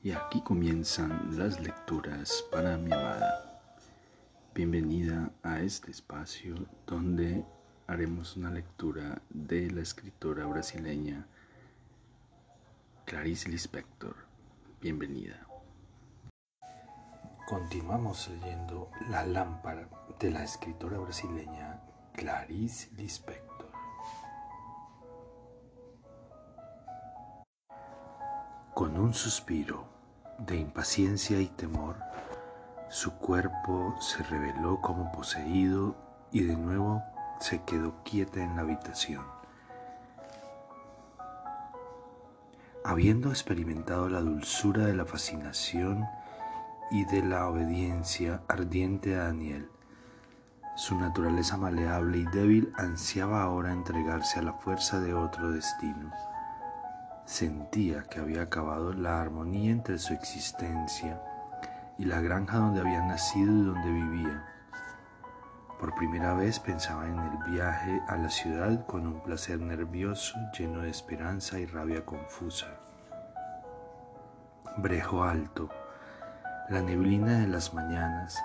Y aquí comienzan las lecturas para mi amada. Bienvenida a este espacio donde haremos una lectura de la escritora brasileña Clarice Lispector. Bienvenida. Continuamos leyendo La lámpara de la escritora brasileña Clarice Lispector. Con un suspiro de impaciencia y temor, su cuerpo se reveló como poseído y de nuevo se quedó quieta en la habitación. Habiendo experimentado la dulzura de la fascinación y de la obediencia ardiente a Daniel, su naturaleza maleable y débil ansiaba ahora entregarse a la fuerza de otro destino Sentía que había acabado la armonía entre su existencia y la granja donde había nacido y donde vivía. Por primera vez pensaba en el viaje a la ciudad con un placer nervioso lleno de esperanza y rabia confusa. Brejo alto, la neblina de las mañanas,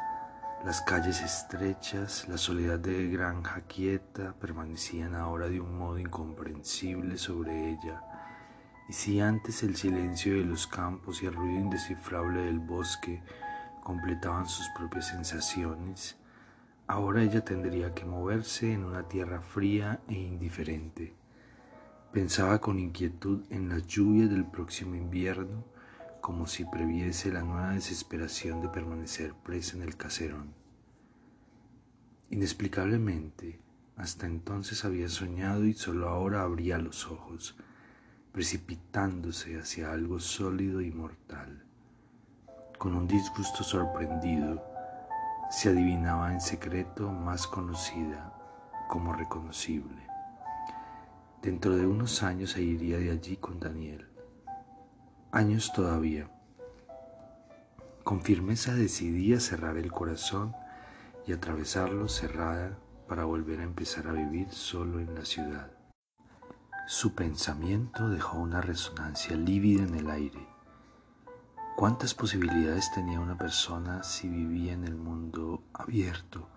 las calles estrechas, la soledad de granja quieta permanecían ahora de un modo incomprensible sobre ella y si antes el silencio de los campos y el ruido indescifrable del bosque completaban sus propias sensaciones, ahora ella tendría que moverse en una tierra fría e indiferente. Pensaba con inquietud en las lluvias del próximo invierno, como si previese la nueva desesperación de permanecer presa en el caserón. Inexplicablemente, hasta entonces había soñado y solo ahora abría los ojos precipitándose hacia algo sólido y mortal. Con un disgusto sorprendido, se adivinaba en secreto más conocida como reconocible. Dentro de unos años se iría de allí con Daniel. Años todavía. Con firmeza decidía cerrar el corazón y atravesarlo cerrada para volver a empezar a vivir solo en la ciudad. Su pensamiento dejó una resonancia lívida en el aire. ¿Cuántas posibilidades tenía una persona si vivía en el mundo abierto?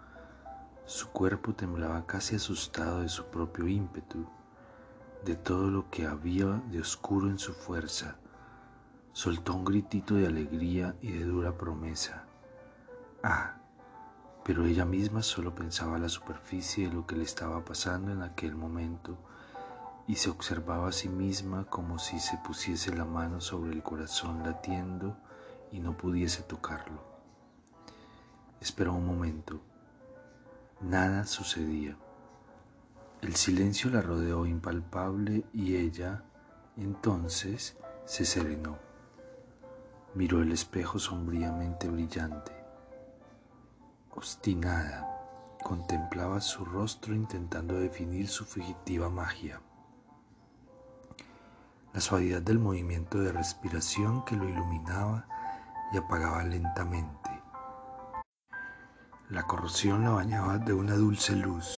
Su cuerpo temblaba casi asustado de su propio ímpetu, de todo lo que había de oscuro en su fuerza. Soltó un gritito de alegría y de dura promesa. Ah, pero ella misma solo pensaba la superficie de lo que le estaba pasando en aquel momento y se observaba a sí misma como si se pusiese la mano sobre el corazón latiendo y no pudiese tocarlo. Esperó un momento. Nada sucedía. El silencio la rodeó impalpable y ella, entonces, se serenó. Miró el espejo sombríamente brillante. Obstinada, contemplaba su rostro intentando definir su fugitiva magia la suavidad del movimiento de respiración que lo iluminaba y apagaba lentamente. La corrosión la bañaba de una dulce luz.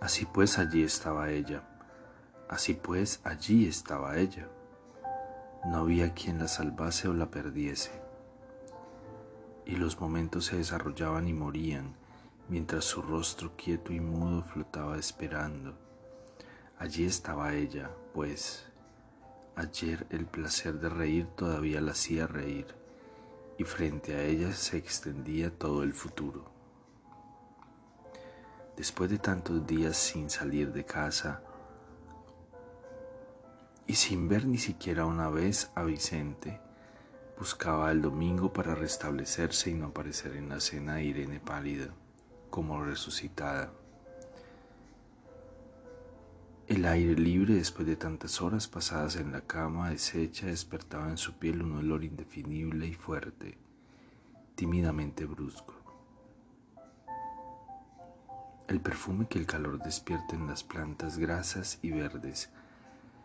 Así pues allí estaba ella, así pues allí estaba ella. No había quien la salvase o la perdiese. Y los momentos se desarrollaban y morían, mientras su rostro quieto y mudo flotaba esperando. Allí estaba ella, pues, Ayer el placer de reír todavía la hacía reír y frente a ella se extendía todo el futuro. Después de tantos días sin salir de casa y sin ver ni siquiera una vez a Vicente, buscaba el domingo para restablecerse y no aparecer en la cena de Irene pálida, como resucitada. El aire libre después de tantas horas pasadas en la cama deshecha despertaba en su piel un olor indefinible y fuerte, tímidamente brusco. El perfume que el calor despierta en las plantas grasas y verdes,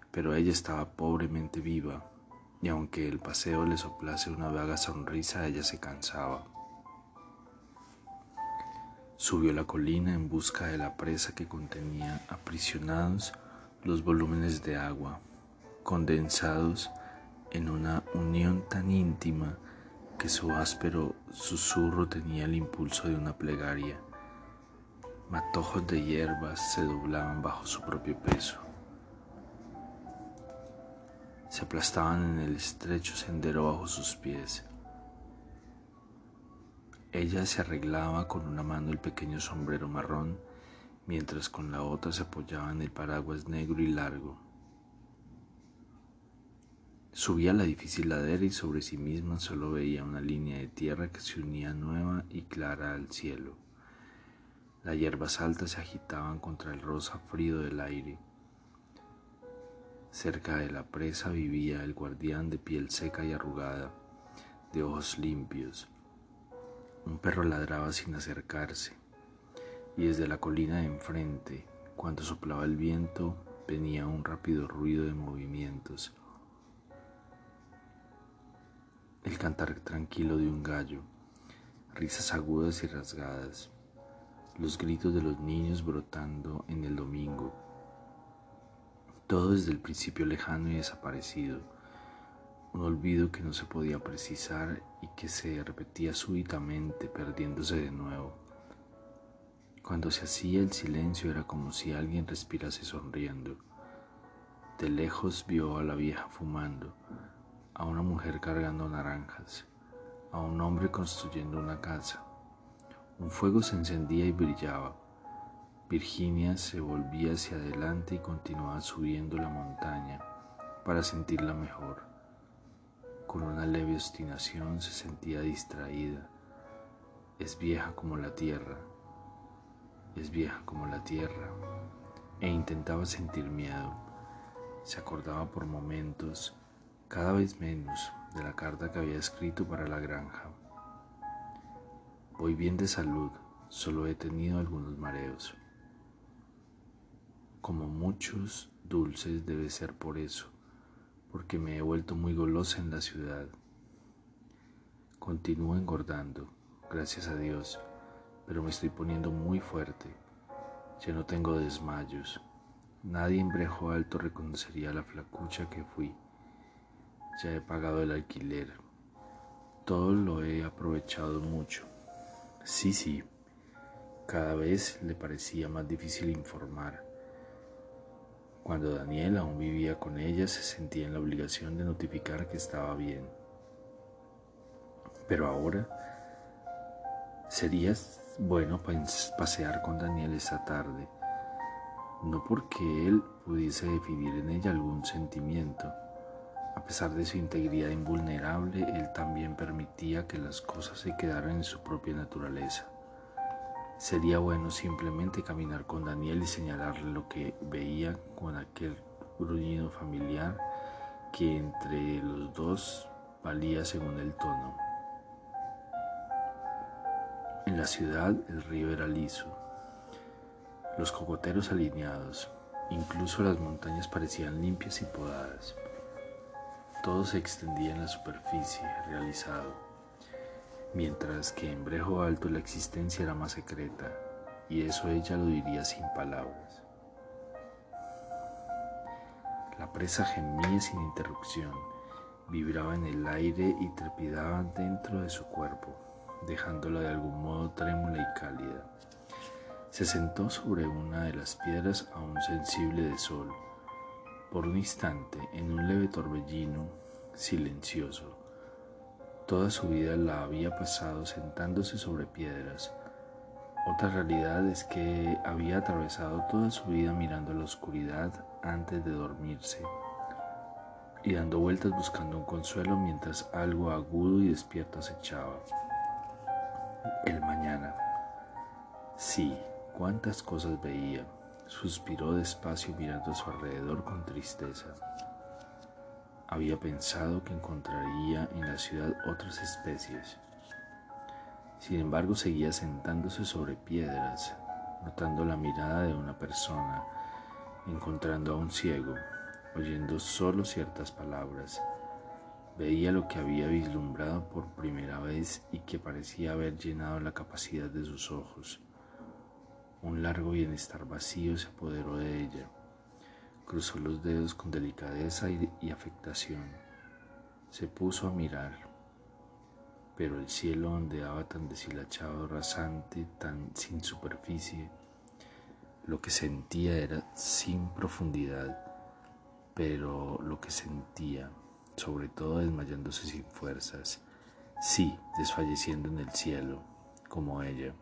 pero ella estaba pobremente viva, y aunque el paseo le soplase una vaga sonrisa, ella se cansaba. Subió la colina en busca de la presa que contenía aprisionados los volúmenes de agua condensados en una unión tan íntima que su áspero susurro tenía el impulso de una plegaria. Matojos de hierbas se doblaban bajo su propio peso. Se aplastaban en el estrecho sendero bajo sus pies. Ella se arreglaba con una mano el pequeño sombrero marrón, mientras con la otra se apoyaba en el paraguas negro y largo. Subía la difícil ladera y sobre sí misma solo veía una línea de tierra que se unía nueva y clara al cielo. Las hierbas altas se agitaban contra el rosa frío del aire. Cerca de la presa vivía el guardián de piel seca y arrugada, de ojos limpios. Un perro ladraba sin acercarse, y desde la colina de enfrente, cuando soplaba el viento, venía un rápido ruido de movimientos. El cantar tranquilo de un gallo, risas agudas y rasgadas, los gritos de los niños brotando en el domingo, todo desde el principio lejano y desaparecido, un olvido que no se podía precisar y que se repetía súbitamente perdiéndose de nuevo. Cuando se hacía el silencio era como si alguien respirase sonriendo. De lejos vio a la vieja fumando, a una mujer cargando naranjas, a un hombre construyendo una casa. Un fuego se encendía y brillaba. Virginia se volvía hacia adelante y continuaba subiendo la montaña para sentirla mejor. Con una leve obstinación se sentía distraída. Es vieja como la tierra, es vieja como la tierra, e intentaba sentir miedo. Se acordaba por momentos cada vez menos de la carta que había escrito para la granja. Voy bien de salud, solo he tenido algunos mareos. Como muchos dulces debe ser por eso, porque me he vuelto muy golosa en la ciudad. Continúo engordando, gracias a Dios, pero me estoy poniendo muy fuerte. Ya no tengo desmayos. Nadie en Brejo Alto reconocería la flacucha que fui ya he pagado el alquiler. Todo lo he aprovechado mucho. Sí, sí, cada vez le parecía más difícil informar. Cuando Daniel aún vivía con ella, se sentía en la obligación de notificar que estaba bien. Pero ahora sería bueno pasear con Daniel esa tarde, no porque él pudiese definir en ella algún sentimiento, a pesar de su integridad invulnerable, él también permitía que las cosas se quedaran en su propia naturaleza. Sería bueno simplemente caminar con Daniel y señalarle lo que veía con aquel gruñido familiar que entre los dos valía según el tono. En la ciudad el río era liso, los cocoteros alineados, incluso las montañas parecían limpias y podadas. Todo se extendía en la superficie, realizado, mientras que en Brejo Alto la existencia era más secreta, y eso ella lo diría sin palabras. La presa gemía sin interrupción, vibraba en el aire y trepidaba dentro de su cuerpo, dejándola de algún modo trémula y cálida. Se sentó sobre una de las piedras aún sensible de sol, por un instante, en un leve torbellino, silencioso. Toda su vida la había pasado sentándose sobre piedras. Otra realidad es que había atravesado toda su vida mirando la oscuridad antes de dormirse y dando vueltas buscando un consuelo mientras algo agudo y despierto acechaba. El mañana. Sí, cuántas cosas veía Suspiró despacio mirando a su alrededor con tristeza. Había pensado que encontraría en la ciudad otras especies. Sin embargo, seguía sentándose sobre piedras, notando la mirada de una persona, encontrando a un ciego, oyendo solo ciertas palabras. Veía lo que había vislumbrado por primera vez y que parecía haber llenado la capacidad de sus ojos. Un largo bienestar vacío se apoderó de ella. Cruzó los dedos con delicadeza y, afectación. Se puso a mirar, pero el cielo ondeaba tan deshilachado, rasante, tan sin superficie. Lo que sentía era sin profundidad, pero lo que sentía, sobre todo desmayándose sin fuerzas, sí, desfalleciendo en el cielo, como ella.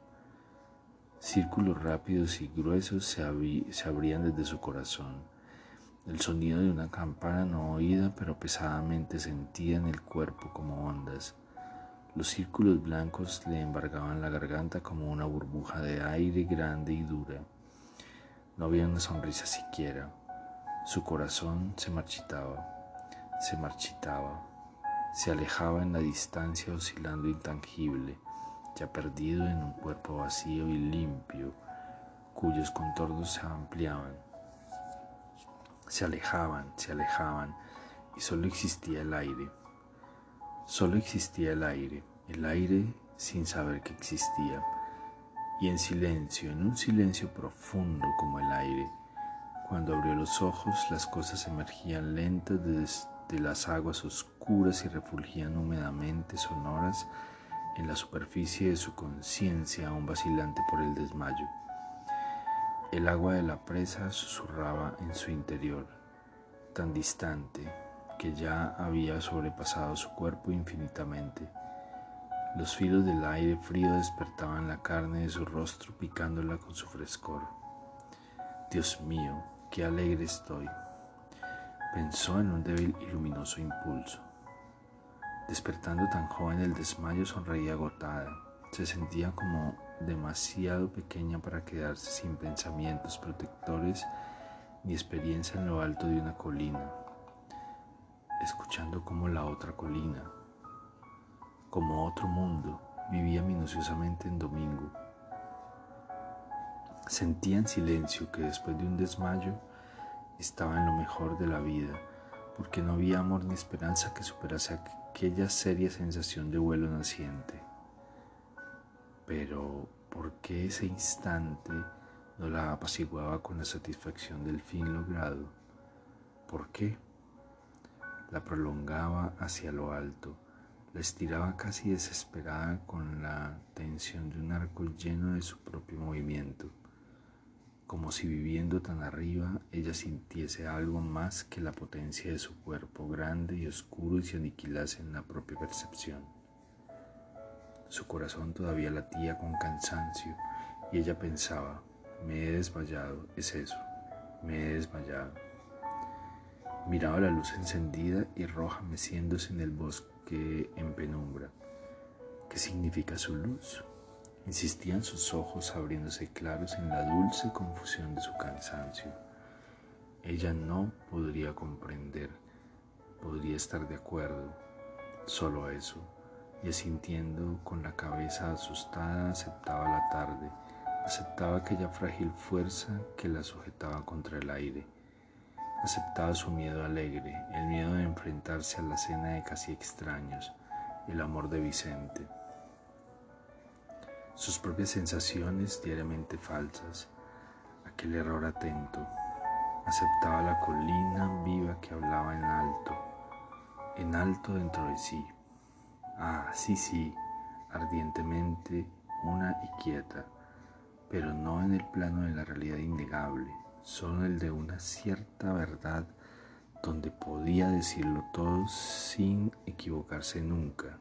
Círculos rápidos y gruesos se, se abrían desde su corazón el sonido de una campana no oída pero pesadamente sentida en el cuerpo como ondas. Los círculos blancos le embargaban la garganta como una burbuja de aire grande y dura. No había una sonrisa siquiera. Su corazón se marchitaba, se marchitaba, se alejaba en la distancia oscilando intangible, ya perdido en un cuerpo vacío y limpio, cuyos contornos se ampliaban se alejaban, se alejaban y solo existía el aire. Solo existía el aire, el aire sin saber que existía. Y en silencio, en un silencio profundo como el aire, cuando abrió los ojos las cosas emergían lentas desde las aguas oscuras y refulgían húmedamente sonoras en la superficie de su conciencia aún vacilante por el desmayo. El agua de la presa susurraba en su interior, tan distante que ya había sobrepasado su cuerpo infinitamente. Los filos del aire frío despertaban la carne de su rostro picándola con su frescor. Dios mío, qué alegre estoy. Pensó en un débil y luminoso impulso. Despertando tan joven el desmayo sonreía agotada. Se sentía como demasiado pequeña para quedarse sin pensamientos protectores ni experiencia en lo alto de una colina, escuchando como la otra colina, como otro mundo, vivía minuciosamente en domingo. Sentía en silencio que después de un desmayo estaba en lo mejor de la vida, porque no había amor ni esperanza que superase aquella seria sensación de vuelo naciente. Pero, ¿por qué ese instante no la apaciguaba con la satisfacción del fin logrado? ¿Por qué? La prolongaba hacia lo alto, la estiraba casi desesperada con la tensión de un arco lleno de su propio movimiento, como si viviendo tan arriba ella sintiese algo más que la potencia de su cuerpo grande y oscuro y se aniquilase en la propia percepción. Su corazón todavía latía con cansancio y ella pensaba, me he desmayado, es eso, me he desmayado. Miraba la luz encendida y roja meciéndose en el bosque en penumbra. ¿Qué significa su luz? Insistían sus ojos abriéndose claros en la dulce confusión de su cansancio. Ella no podría comprender, podría estar de acuerdo, solo eso y asintiendo con la cabeza asustada aceptaba la tarde, aceptaba aquella frágil fuerza que la sujetaba contra el aire, aceptaba su miedo alegre, el miedo de enfrentarse a la cena de casi extraños, el amor de Vicente, sus propias sensaciones diariamente falsas, aquel error atento, aceptaba la colina viva que hablaba en alto, en alto dentro de sí. Ah, sí, sí, ardientemente una y quieta, pero no en el plano de la realidad innegable, solo el de una cierta verdad donde podía decirlo todo sin equivocarse nunca,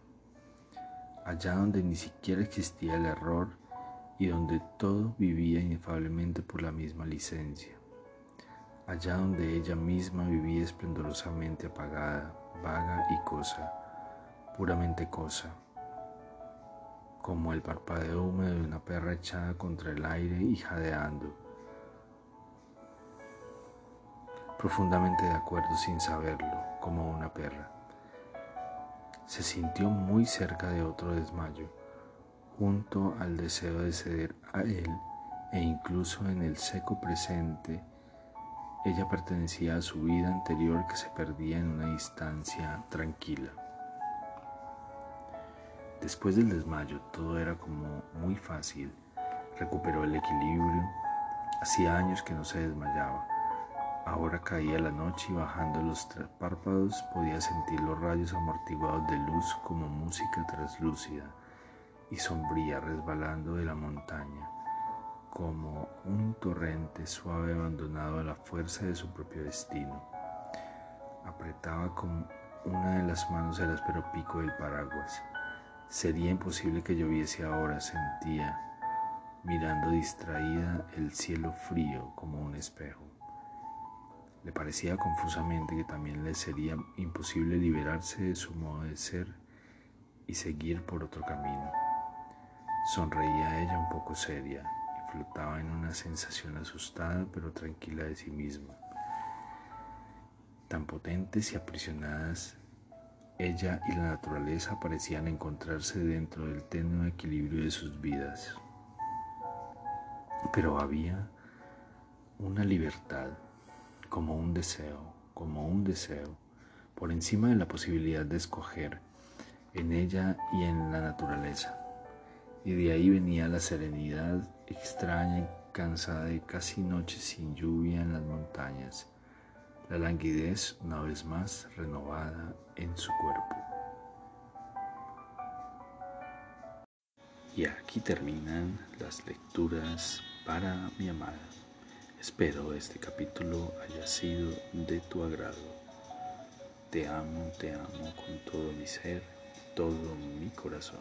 allá donde ni siquiera existía el error y donde todo vivía inefablemente por la misma licencia, allá donde ella misma vivía esplendorosamente apagada, vaga y cosa puramente cosa, como el parpadeo húmedo de una perra echada contra el aire y jadeando, profundamente de acuerdo sin saberlo, como una perra. Se sintió muy cerca de otro desmayo, junto al deseo de ceder a él e incluso en el seco presente, ella pertenecía a su vida anterior que se perdía en una distancia tranquila. Después del desmayo todo era como muy fácil. Recuperó el equilibrio. Hacía años que no se desmayaba. Ahora caía la noche y bajando los párpados podía sentir los rayos amortiguados de luz como música traslúcida y sombría resbalando de la montaña, como un torrente suave abandonado a la fuerza de su propio destino. Apretaba con una de las manos el áspero pico del paraguas. Sería imposible que lloviese ahora, sentía, mirando distraída el cielo frío como un espejo. Le parecía confusamente que también le sería imposible liberarse de su modo de ser y seguir por otro camino. Sonreía ella un poco seria y flotaba en una sensación asustada pero tranquila de sí misma. Tan potentes y aprisionadas, ella y la naturaleza parecían encontrarse dentro del tenue equilibrio de sus vidas. Pero había una libertad como un deseo, como un deseo, por encima de la posibilidad de escoger en ella y en la naturaleza. Y de ahí venía la serenidad extraña y cansada de casi noches sin lluvia en las montañas, la languidez una vez más renovada en su cuerpo. Y aquí terminan las lecturas para mi amada. Espero este capítulo haya sido de tu agrado. Te amo, te amo con todo mi ser, todo mi corazón.